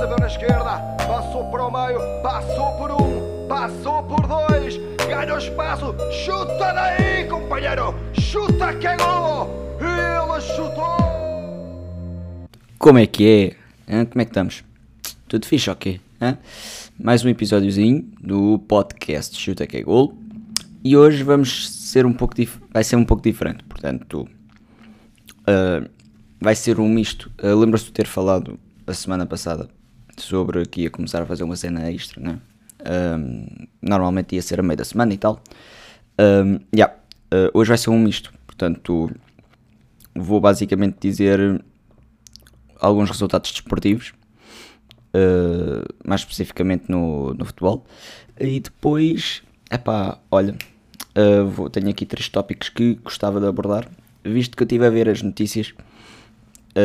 recebeu na esquerda, passou para o meio, passou por um, passou por dois, ganha o espaço, chuta daí, companheiro, chuta que é golo, ele chutou. Como é que é? Como é que estamos? Tudo fixe, ok? Hã? Mais um episódiozinho do podcast Chuta que é Gol. E hoje vamos ser um pouco vai ser um pouco diferente, portanto uh, vai ser um misto. Uh, Lembra-se de ter falado a semana passada sobre que ia começar a fazer uma cena extra, né? Um, normalmente ia ser a meio da semana e tal. Um, yeah, uh, hoje vai ser um misto, portanto vou basicamente dizer alguns resultados desportivos, uh, mais especificamente no, no futebol, e depois, epá, olha, uh, vou, tenho aqui três tópicos que gostava de abordar, visto que eu estive a ver as notícias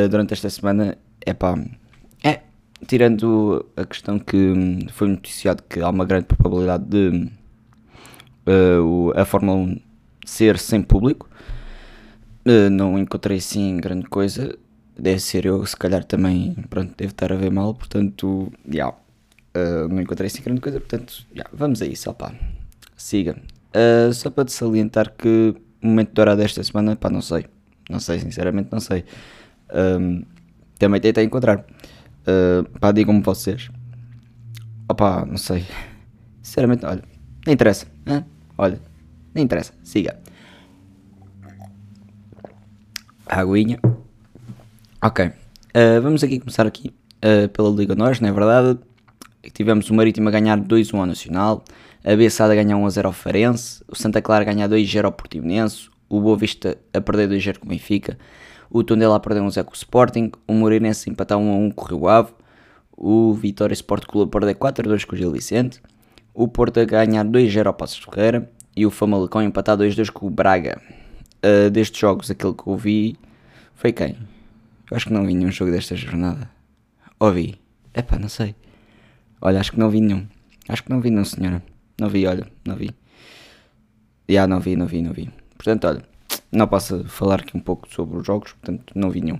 durante esta semana, epá, é, tirando a questão que hum, foi noticiado que há uma grande probabilidade de uh, a Fórmula 1 ser sem público, Uh, não encontrei assim grande coisa. Deve ser eu, se calhar também, pronto, devo estar a ver mal, portanto, já. Uh, não encontrei assim grande coisa, portanto, já, vamos a isso, opá. Siga. Uh, só para te salientar que o momento dourado desta semana, pá, não sei. Não sei, sinceramente, não sei. Um, também tentei encontrar. Uh, pá, digam-me vocês. Opá, não sei. Sinceramente, olha, nem interessa. hã? Olha, nem interessa. Siga. Aguinha. Ok. Uh, vamos aqui começar aqui uh, pela Liga Nós, não é verdade? Tivemos o Marítimo a ganhar 2-1 ao Nacional, a Bessada a ganhar 1-0 ao Farense, o Santa Clara a ganhar 2-0 ao Portimonense, o Boa Vista a perder 2-0 com o Benfica, o Tondela a perder 1-0 com o Sporting, o Moreirense a empatar 1-1 com o Rio Ave, o Vitória Sport Clube a perder 4-2 com o Gil Vicente, o Porto a ganhar 2-0 ao Passos Ferreira e o Famalicão a empatar 2-2 com o Braga. Uh, destes jogos, aquele que eu vi foi quem? Eu acho que não vi nenhum jogo desta jornada. Ou vi? Epá, não sei. Olha, acho que não vi nenhum. Acho que não vi, não, senhora. Não vi, olha, não vi. Já, não vi, não vi, não vi. Portanto, olha, não posso falar aqui um pouco sobre os jogos, portanto, não vi nenhum.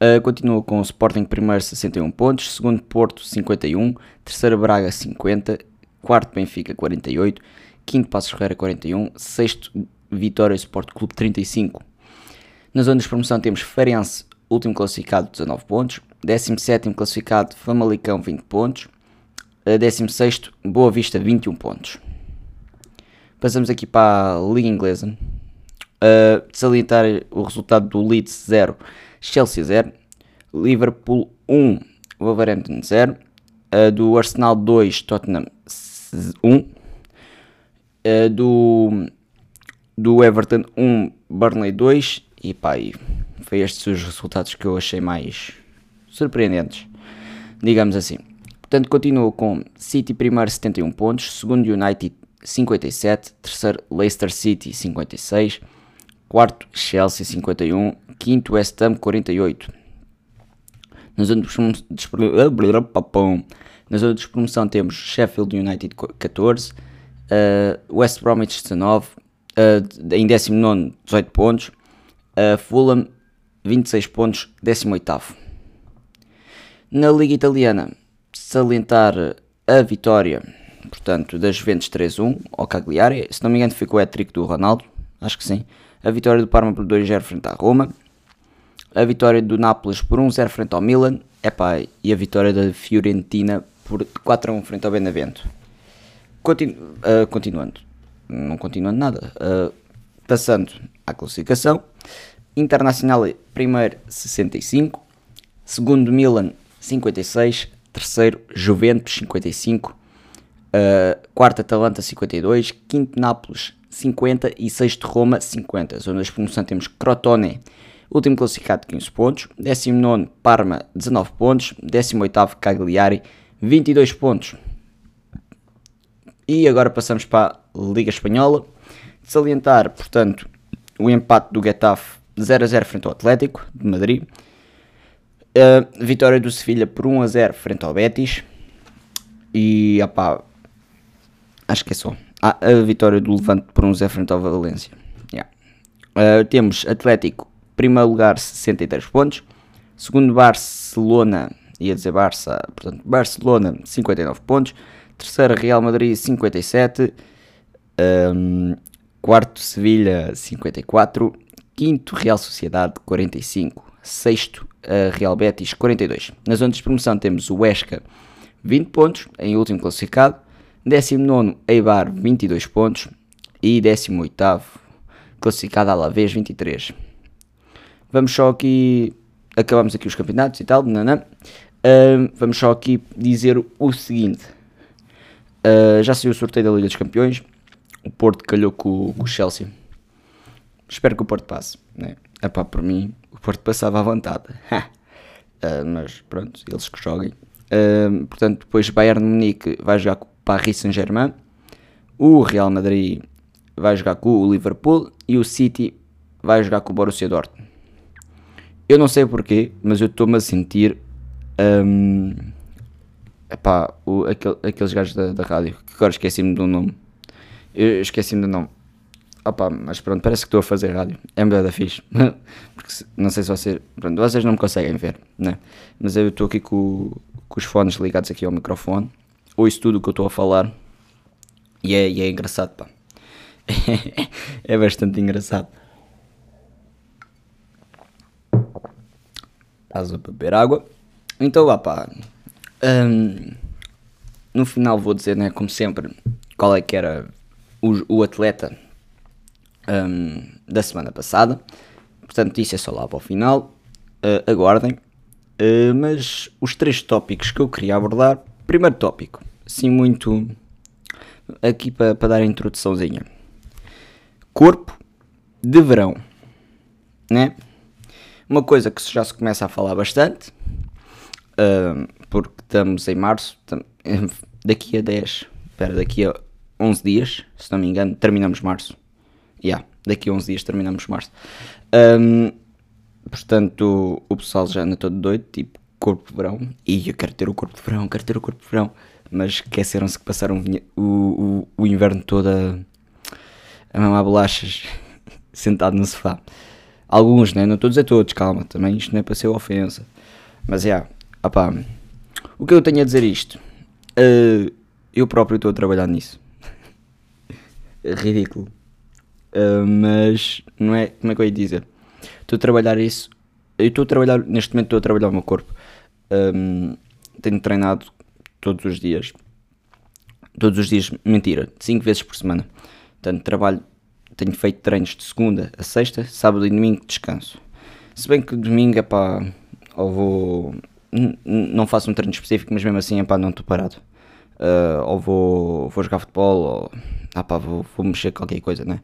Uh, continua com o Sporting primeiro 61 pontos, segundo Porto 51, terceiro Braga 50, quarto Benfica 48, quinto Passos Ferreira 41, sexto Vitória Sport Clube 35. Na zona de promoção temos Farense, último classificado 19 pontos, 17º classificado Famalicão 20 pontos, uh, 16º Boa Vista 21 pontos. Passamos aqui para a Liga Inglesa. Uh, salientar o resultado do Leeds 0, Chelsea 0, Liverpool 1, Wolverhampton 0, uh, do Arsenal 2, Tottenham 1, uh, do, do Everton 1, Burnley 2 e pá, e foi estes os resultados que eu achei mais surpreendentes, digamos assim. Portanto, continuo com City primeiro 71 pontos, segundo United 57, terceiro Leicester City 56, quarto Chelsea 51, quinto West Ham 48. Na zona de promoção, temos Sheffield United 14, uh, West Bromwich 19, uh, em 19 18 pontos, uh, Fulham 26 pontos, 18 Na Liga Italiana, salientar a vitória, portanto, das Juventus 3-1 ao Cagliari, se não me engano foi com o hat-trick do Ronaldo, acho que sim, a vitória do Parma por 2-0 frente à Roma, a vitória do Nápoles por 1-0 frente ao Milan, epá, e a vitória da Fiorentina por 4-1 frente ao Benevento. Continu uh, continuando, não continuando nada, uh, passando à classificação, Internacional primeiro 65, segundo Milan 56, terceiro Juventus 55, uh, quarto Atalanta 52, quinto Nápoles 50 e sexto Roma 50. Zona de promoção temos Crotone, último classificado 15 pontos, 19 Parma 19 pontos, 18 Cagliari 22 pontos. E agora passamos para a Liga Espanhola. De salientar, portanto, o empate do Getafe 0 a 0 frente ao Atlético de Madrid. A vitória do Sevilha por 1 a 0 frente ao Betis. E opá, acho que é só. Ah, a vitória do Levante por 1 a 0 frente ao Valência. Yeah. Uh, temos Atlético, primeiro lugar, 63 pontos. Segundo Barcelona, ia dizer Barça, portanto, Barcelona 59 pontos, terceira Real Madrid 57, um, quarto Sevilha 54, quinto Real Sociedade 45, sexto Real Betis 42. Nas zona de promoção temos o Huesca 20 pontos, em último classificado, 19 Eibar 22 pontos e 18 classificado Alavés 23. Vamos só aqui, acabamos aqui os campeonatos e tal, nanã. Uh, vamos só aqui dizer o seguinte, uh, já saiu o sorteio da Liga dos Campeões, o Porto calhou com, com o Chelsea, espero que o Porto passe, né? Epá, por mim, o Porto passava à vontade, uh, mas pronto, eles que joguem. portanto, depois Bayern Munique vai jogar com Paris Saint-Germain, o Real Madrid vai jogar com o Liverpool e o City vai jogar com o Borussia Dortmund. Eu não sei porquê, mas eu estou-me a sentir. Um, epá, o, aquele, aqueles gajos da, da rádio, que agora esqueci-me do nome. Eu esqueci-me do nome. Opa, mas pronto, parece que estou a fazer rádio. É melhor da fixe. Porque não sei se vocês. Pronto, vocês não me conseguem ver, né? Mas eu estou aqui com, com os fones ligados aqui ao microfone. Ouço tudo o que eu estou a falar. E é, e é engraçado, pá. é bastante engraçado. Estás a beber água. Então vá pá. Um, no final vou dizer, né, como sempre, qual é que era o, o atleta um, da semana passada. Portanto, isso é só lá para o final. Uh, aguardem. Uh, mas os três tópicos que eu queria abordar. Primeiro tópico, assim muito aqui para, para dar a introduçãozinha corpo de verão, né? Uma coisa que já se começa a falar bastante, uh, porque estamos em março, daqui a 10, espera, daqui a 11 dias, se não me engano, terminamos março. Yeah, daqui a 11 dias terminamos março. Um, portanto, o pessoal já anda todo doido, tipo, corpo de verão. E eu quero ter o corpo de verão, quero ter o corpo de verão. Mas esqueceram-se que passaram o, o, o inverno todo a a mamar bolachas sentado no sofá. Alguns, né? Não estou a dizer todos, calma, também isto não é para ser ofensa. Mas é, yeah, opá, o que eu tenho a dizer isto? Uh, eu próprio estou a trabalhar nisso. é ridículo. Uh, mas não é, como é que eu ia dizer? Estou a trabalhar isso. Eu estou a trabalhar, neste momento estou a trabalhar o meu corpo. Um, tenho treinado todos os dias. Todos os dias, mentira, 5 vezes por semana. Portanto, trabalho, tenho feito treinos de segunda a sexta, sábado e domingo descanso. Se bem que domingo é pá, ou vou. Não faço um treino específico, mas mesmo assim é pá, não estou parado. Uh, ou vou, vou jogar futebol, ou ah, pá, vou, vou mexer qualquer coisa, né?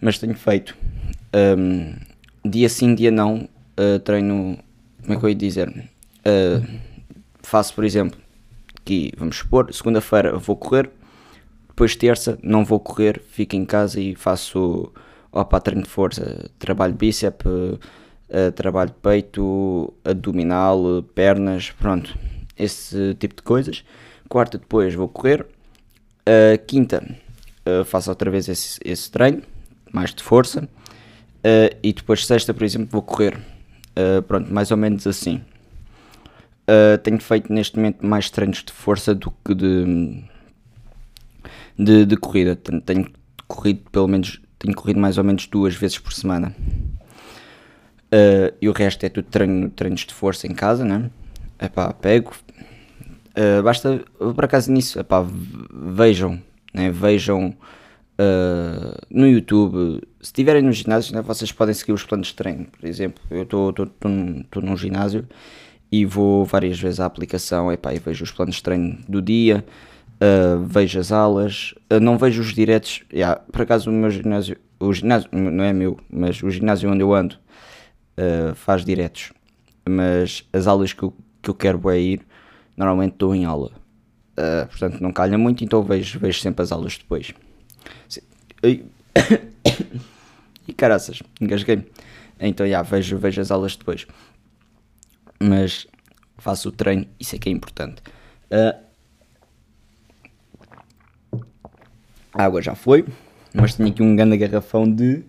Mas tenho feito. Um, dia sim, dia não, uh, treino. Como é que eu ia dizer? Uh, faço, por exemplo, aqui, vamos supor, segunda-feira vou correr, depois terça não vou correr, fico em casa e faço opa, treino de força, trabalho bíceps, uh, trabalho peito, abdominal, pernas, pronto, esse tipo de coisas. Quarta depois vou correr, uh, quinta uh, faço outra vez esse, esse, treino, mais de força, e depois sexta, por exemplo, vou correr, pronto, mais ou menos assim. Tenho feito neste momento mais treinos de força do que de de, de corrida. Tenho corrido pelo menos, tenho corrido mais ou menos duas vezes por semana. Uh, e o resto é tudo treino, treinos de força em casa, né? Epá, pego. Uh, basta, por acaso nisso, epá, vejam, né? Vejam uh, no YouTube. Se estiverem no ginásio, né? vocês podem seguir os planos de treino. Por exemplo, eu estou num ginásio e vou várias vezes à aplicação epá, e vejo os planos de treino do dia uh, vejo as aulas, uh, não vejo os diretos. Yeah, por acaso o meu ginásio, o ginásio não é meu, mas o ginásio onde eu ando uh, faz diretos. Mas as aulas que eu, que eu quero é ir, normalmente estou em aula. portanto, não calha muito, então vejo, vejo sempre as aulas depois. E, caraças, engasguei-me. Então, já, yeah, vejo, vejo as aulas depois. Mas faço o treino, isso é que é importante. Uh, A água já foi, mas tenho aqui um grande garrafão de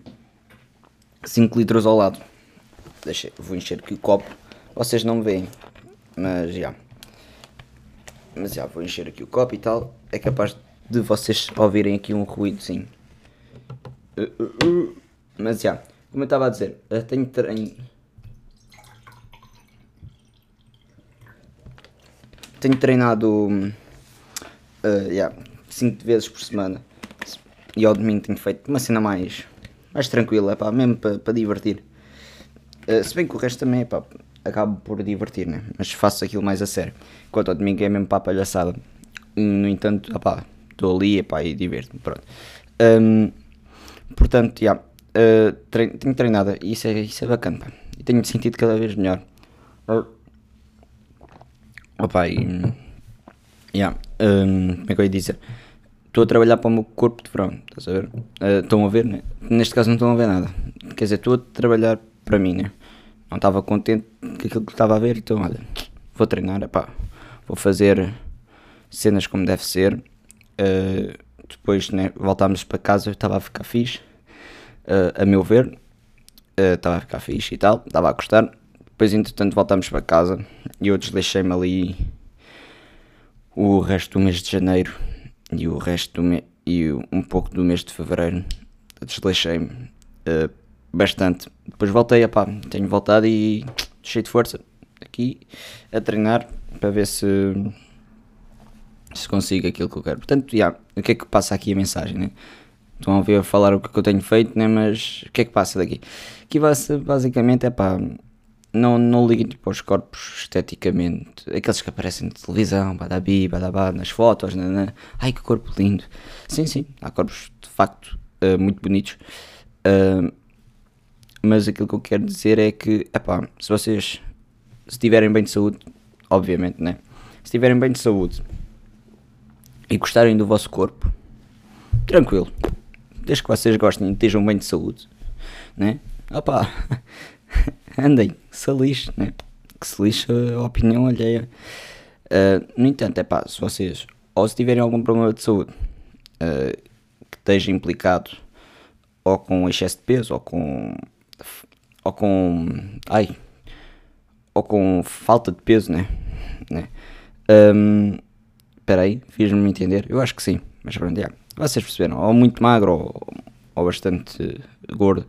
5 litros ao lado. Deixa, vou encher aqui o copo. Vocês não veem, Mas já. Mas já, vou encher aqui o copo e tal. É capaz de vocês ouvirem aqui um ruídozinho. Uh, uh, uh. Mas já, como eu estava a dizer, tenho treino. Tenho treinado uh, yeah, 5 vezes por semana. E ao domingo tenho feito uma cena mais, mais tranquila, pá, mesmo para pa divertir. Uh, se bem que o resto também pá, acabo por divertir, né? Mas faço aquilo mais a sério. Enquanto ao domingo é mesmo para a palhaçada. No entanto, estou ali epá, e divirto-me, pronto. Um, portanto, yeah, uh, tenho treinado e isso é, isso é bacana, pá. E tenho sentido cada vez melhor. Uh, opa, e, yeah, um, como é que eu ia dizer? Estou a trabalhar para o meu corpo de verão, estás a ver? Uh, estão a ver, né? Neste caso não estão a ver nada. Quer dizer, estou a trabalhar para mim, né? Não estava contente com aquilo que estava a ver, então olha, vou treinar, vou fazer cenas como deve ser. Uh, depois né, voltámos para casa, estava a ficar fixe, uh, a meu ver, estava a ficar fixe e tal, estava a gostar. Depois, entretanto, voltámos para casa e eu desleixei-me ali o resto do mês de janeiro e o resto do e um pouco do mês de fevereiro. Desleixei-me uh, bastante. Depois voltei, a pá, tenho voltado e cheio de força aqui a treinar para ver se se consigo aquilo que eu quero. Portanto, yeah, o que é que passa aqui a mensagem, né? Estão a a falar o que eu tenho feito, né? Mas o que é que passa daqui? Aqui basicamente é pá, não, não liguem tipo, aos corpos esteticamente, aqueles que aparecem na televisão, badabi, badabá, nas fotos, né, né? ai que corpo lindo. Sim, sim, há corpos de facto uh, muito bonitos. Uh, mas aquilo que eu quero dizer é que, epá, se vocês se estiverem bem de saúde, obviamente, né? Se estiverem bem de saúde e gostarem do vosso corpo, tranquilo. Desde que vocês gostem e estejam bem de saúde, né? Opá, andem, se lixe, né? Que se lixe a opinião alheia. Uh, no entanto, é pá, se vocês ou se tiverem algum problema de saúde uh, que esteja implicado ou com excesso de peso ou com ou com ai ou com falta de peso, né? né? Um, aí, fiz-me entender? Eu acho que sim, mas pronto, já. Vocês perceberam, ou muito magro ou, ou bastante gordo.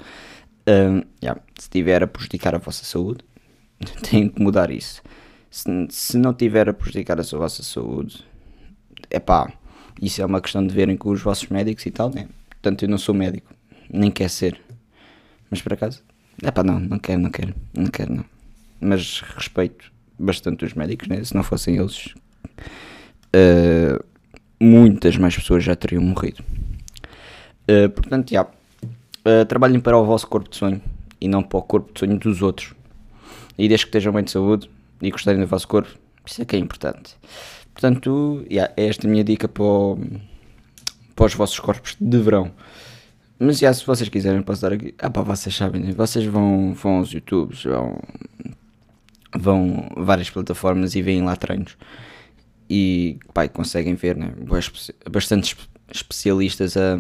Um, yeah, se tiver a prejudicar a vossa saúde, tem que mudar isso. Se, se não tiver a prejudicar a sua, vossa saúde, é pá, isso é uma questão de verem com os vossos médicos e tal, né? Portanto, eu não sou médico, nem quer ser. Mas por acaso, é pá, não, não quero, não quero, não quero, não. Mas respeito bastante os médicos, né? Se não fossem eles, uh, muitas mais pessoas já teriam morrido. Uh, portanto, já, uh, trabalhem para o vosso corpo de sonho e não para o corpo de sonho dos outros. E desde que estejam bem de saúde e gostarem do vosso corpo, isso é que é importante. Portanto, yeah, é esta a minha dica para, o, para os vossos corpos de verão. Mas já, se vocês quiserem, posso dar aqui. Ah, pá, vocês sabem, né? vocês vão, vão aos YouTubes, vão, vão várias plataformas e veem lá treinos. E, pá, conseguem ver, né? Bastantes especialistas a,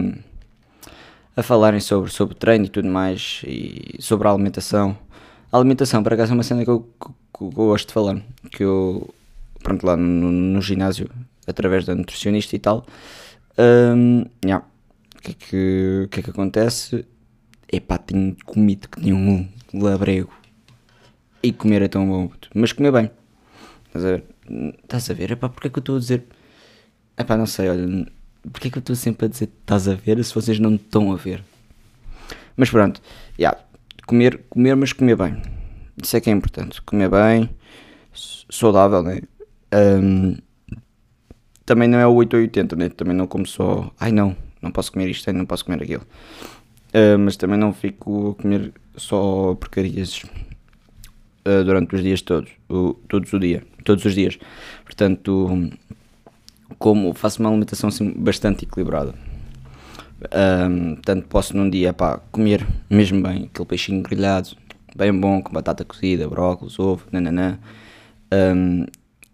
a falarem sobre, sobre treino e tudo mais, e sobre a alimentação. A alimentação, por acaso, é uma cena que eu, que, que eu gosto de falar, que eu, pronto, lá no, no ginásio, através da nutricionista e tal, um, yeah que é que, que, é que acontece? Epá, tenho comido que tinha um labrego. E comer é tão bom. Mas comer bem. Estás a ver? Estás a ver? Epá, porque é que eu estou a dizer... Epá, não sei, olha... Porque é que eu estou sempre a dizer estás a ver se vocês não estão a ver? Mas pronto, yeah, comer, comer, mas comer bem. Isso é que é importante. Comer bem, saudável, né? Um, também não é o 8 ou 80, né? Também não como só. Ai não, não posso comer isto, não posso comer aquilo. Uh, mas também não fico a comer só porcarias uh, durante os dias todos, o, todos o dia, todos os dias. Portanto, como faço uma alimentação assim, bastante equilibrada. Um, portanto, posso num dia pá, comer mesmo bem aquele peixinho grelhado, bem bom, com batata cozida, brócolis, ovo, nananã. Um,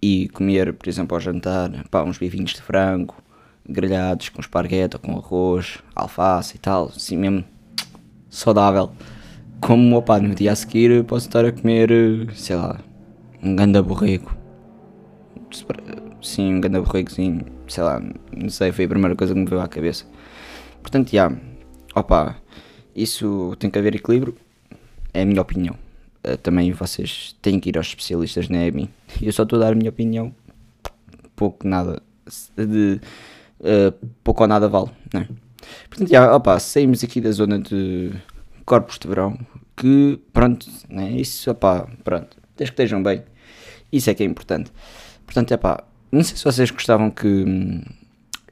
e comer, por exemplo, ao jantar, pá, uns bifinhos de frango, grelhados com espargueta, com arroz, alface e tal, assim mesmo saudável. Como, opa, no dia a seguir posso estar a comer, sei lá, um ganda borrego, sim, um grande borregozinho, sei lá, não sei, foi a primeira coisa que me veio à cabeça. Portanto, já, opa, isso tem que haver equilíbrio, é a minha opinião. Uh, também vocês têm que ir aos especialistas, não é a mim. Eu só estou a dar a minha opinião, pouco nada, de, uh, pouco ou nada vale, não é? Portanto, já, opa, saímos aqui da zona de corpos de verão, que, pronto, né, isso, opa, pronto, desde que estejam bem, isso é que é importante. Portanto, é pá, não sei se vocês gostavam que,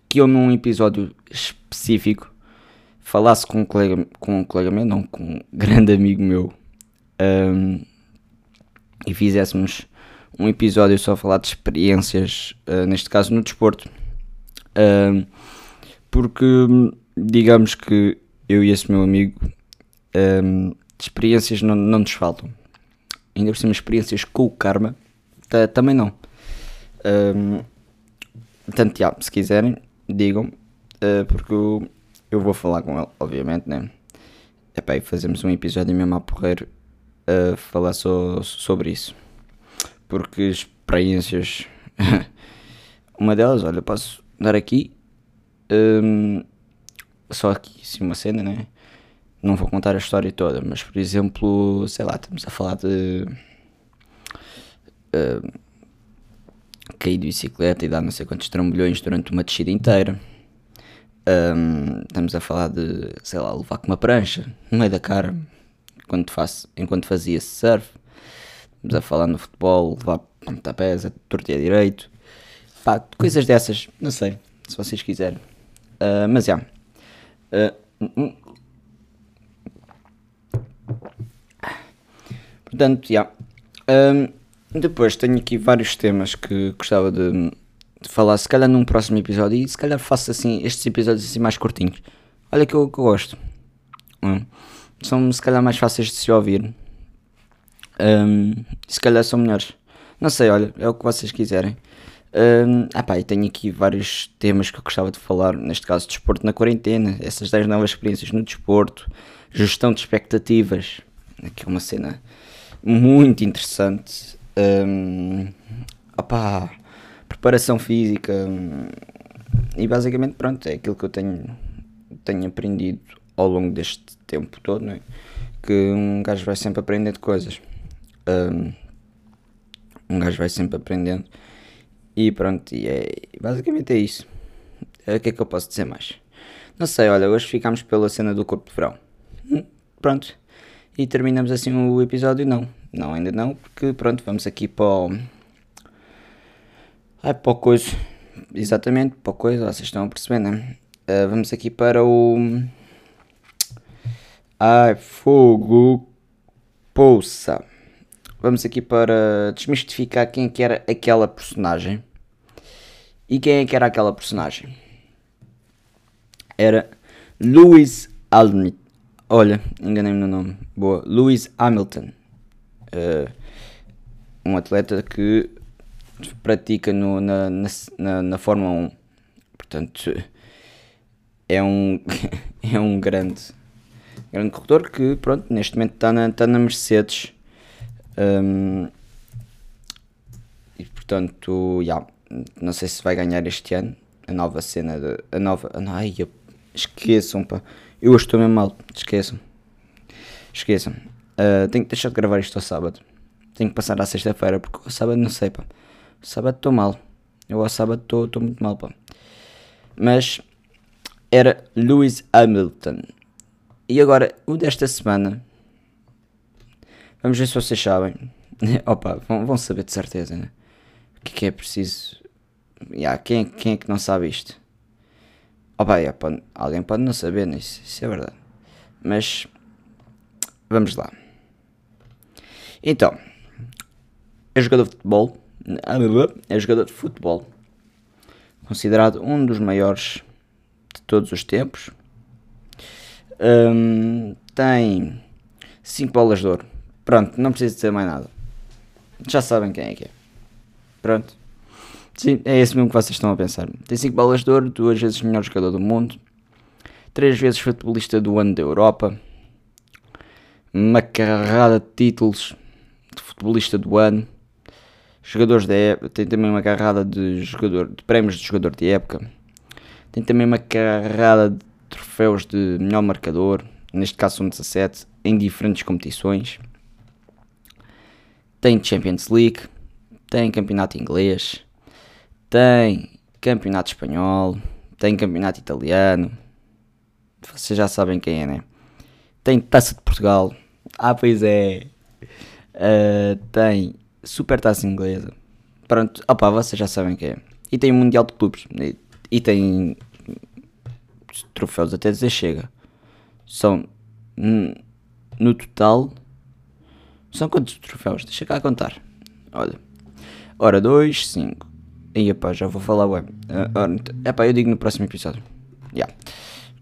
que eu num episódio específico falasse com um colega, com um colega meu, não, com um grande amigo meu, um, e fizéssemos um episódio só a falar de experiências, uh, neste caso no desporto. Um, porque digamos que eu e esse meu amigo um, experiências não, não nos faltam. Ainda por cima experiências com o karma também não. Um, portanto, se quiserem, digam, uh, porque eu, eu, vou falar com ele, obviamente, né? Epá, e fazemos um episódio mesmo a porreiro a uh, falar so, sobre isso. Porque experiências. uma delas, olha, posso dar aqui. Um, só aqui, sim, uma cena, né? Não vou contar a história toda, mas por exemplo, sei lá, estamos a falar de. Uh, caí de bicicleta e dar não sei quantos trambolhões durante uma descida inteira. Um, estamos a falar de, sei lá, levar com uma prancha no meio da cara enquanto, faço, enquanto fazia surf. Estamos a falar no futebol, levar pontapés, a torta direito. Pá, coisas dessas, não sei, se vocês quiserem. Uh, mas já. Yeah. Uh, portanto, já. Yeah. Um, depois tenho aqui vários temas que gostava de, de, falar, se calhar num próximo episódio, e se calhar faço assim estes episódios assim mais curtinhos. Olha que eu, que eu gosto. Hum. São se calhar mais fáceis de se ouvir. Um, se calhar são melhores. Não sei, olha, é o que vocês quiserem. Um, ah pá, tenho aqui vários temas que eu gostava de falar, neste caso desporto na quarentena, essas 10 novas experiências no desporto, gestão de expectativas, que é uma cena muito interessante. Um, preparação física e basicamente pronto, é aquilo que eu tenho, tenho aprendido ao longo deste tempo todo, não é? que um gajo vai sempre aprendendo coisas. Um, um gajo vai sempre aprendendo e pronto, e é, basicamente é isso. É, o que é que eu posso dizer mais? Não sei, olha, hoje ficamos pela cena do corpo de verão. Hum, pronto. E terminamos assim o episódio, não. Não, ainda não, porque pronto, vamos aqui para o. Ai, para o coisa. Exatamente, para o coisa, vocês estão a perceber, né? Uh, vamos aqui para o. Ai, fogo. Poça. Vamos aqui para desmistificar quem que era aquela personagem. E quem é que era aquela personagem? Era Lewis Aldnich. Olha, enganei-me no nome. Boa. Lewis Hamilton uh, um atleta que pratica no, na, na, na Fórmula 1. Portanto, é um, é um grande, grande corredor que, pronto, neste momento está na, está na Mercedes. Um, e portanto, já, não sei se vai ganhar este ano a nova cena, de, a nova. Ai, esqueçam, pá. Eu estou mesmo mal, esqueçam. Esqueçam. Uh, tenho que deixar de gravar isto ao sábado. Tenho que passar à sexta-feira, porque ao sábado não sei, pá. O sábado estou mal. Eu ao sábado estou muito mal, pá. Mas era Lewis Hamilton. E agora, o desta semana. Vamos ver se vocês sabem. Opa, vão, vão saber de certeza, né? O que é que é preciso. Yeah, quem, quem é que não sabe isto? Opa, yeah, pode, alguém pode não saber, né? isso, isso é verdade. Mas vamos lá. Então, é jogador de futebol, é jogador de futebol, considerado um dos maiores de todos os tempos. Um, tem 5 bolas de ouro. Pronto, não preciso dizer mais nada. Já sabem quem é que é. Pronto. Sim, é esse mesmo que vocês estão a pensar. Tem 5 bolas de ouro, duas vezes melhor jogador do mundo, três vezes futebolista do ano da Europa, uma carrada de títulos de futebolista do ano, jogadores da época, tem também uma carrada de, jogador, de prémios de jogador de época, tem também uma carrada de troféus de melhor marcador, neste caso são 17, em diferentes competições. Tem Champions League, tem campeonato inglês, tem campeonato espanhol, tem campeonato italiano. Vocês já sabem quem é, né? Tem Taça de Portugal. Ah, pois é. Uh, tem Super Taça Inglesa. Pronto, opá, vocês já sabem quem é. E tem o Mundial de Clubes. E, e tem troféus até dizer chega. São no total. São quantos troféus? Deixa cá contar. Olha. Ora, 2, 5. E epá, já vou falar ué. Uh, epá, eu digo no próximo episódio. Yeah.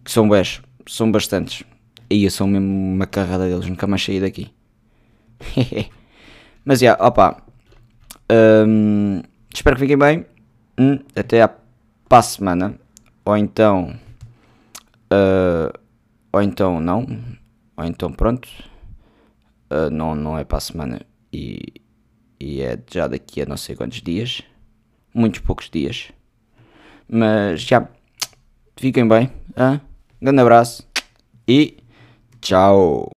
Que são bés, são bastantes. E são mesmo uma carrada deles, nunca mais saí daqui. Mas já, yeah, opa. Um, espero que fiquem bem. Hum, até à para a semana. Ou então. Uh, ou então não. Ou então pronto. Uh, não, não é para a semana. E, e é já daqui a não sei quantos dias muitos poucos dias. Mas já, fiquem bem. Hein? Grande abraço e tchau.